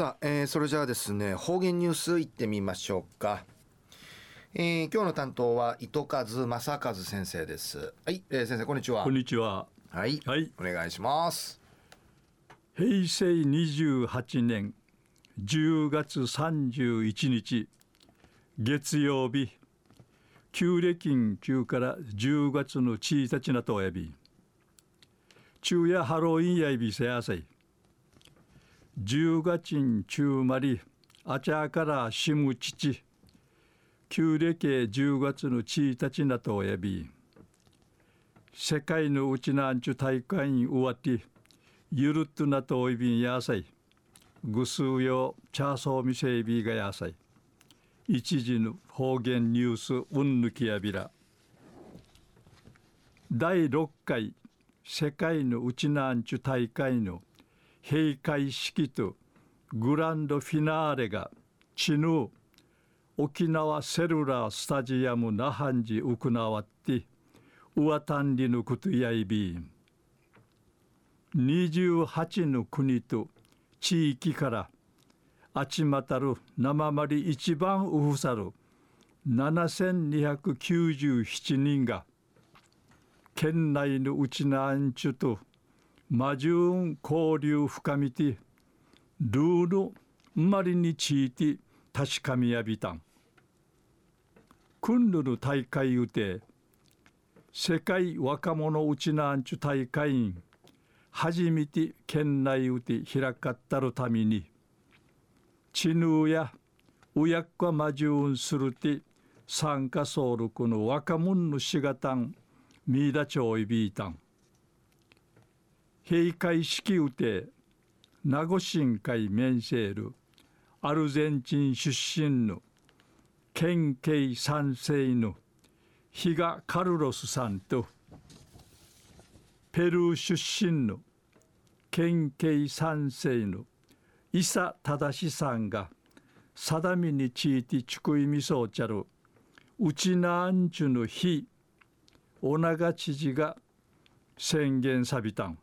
さあ、えー、それじゃあですね方言ニュースいってみましょうか、えー、今日の担当は糸数正和先生です。はい、えー、先生こんにちは。こんにちは。はい、はい、お願いします。平成28年10月31日月曜日旧暦9から10月の1日なとやび。昼夜ハロウィンやいびせやさい10月中まりあちゃからしむ父旧暦10月の1日なとおやび。世界のうちなんちゅ大会に終わってゆるっとなとおいびんやさい。ぐすうよチャーソーみせいびがやさい。一時の方言ニュースうんぬきやびら。第6回世界のうちなんちゅ大会の閉会式とグランドフィナーレがチヌ沖縄セルラースタジアム那覇に行わってウワタンリのことやいび28の国と地域からあちまたる生まり一番うふさる7297人が県内のうちなんちゅと魔獣交流深みてルール生まれについて確かみやびたん。クンルの大会うて世界若者うちなんちゅ大会員初めて県内うて開かったるためにチヌーやうやっかまじゅうんするて参加総力の若者のしがたんみだちょいびいたん。閉会式うて名護新会メンセールアルゼンチン出身の県警三世の比嘉カルロスさんとペルー出身の県警三世の伊佐忠さんが定めについてちくいみそうちゃるうちなんちゅの日お長知事が宣言さびたん。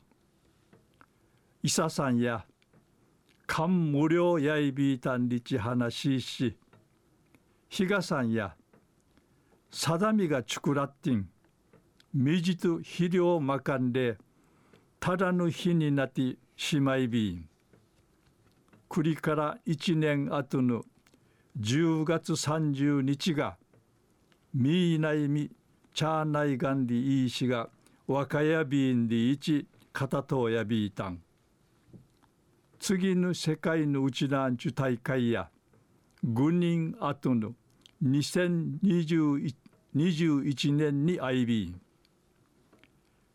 伊佐さんや漢無料やいびいたんりち話しし比嘉さんや定みがちくらってんみじと肥料まかんでただの日になってしまいびん。栗から一年後の10月30日がみいないみチャーナイガンリイーシが若やびんで一片とうやびいたん。次の世界のうちなんちゅ大会や5人後の2021年に相び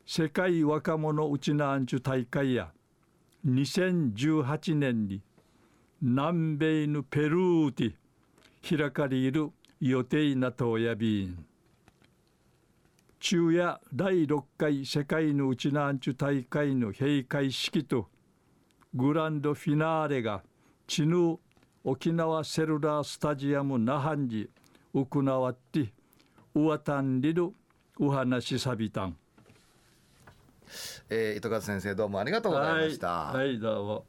世界若者うちなんちゅ大会や2018年に南米のペルーで開かれる予定なとやびん。昼夜第6回世界のうちなんちゅ大会の閉会式とグランドフィナーレがチヌ沖縄セルラースタジアム那覇に行わってうわたんりるお話さびたん。えー、糸数先生どうもありがとうございました。はい、はい、どうも。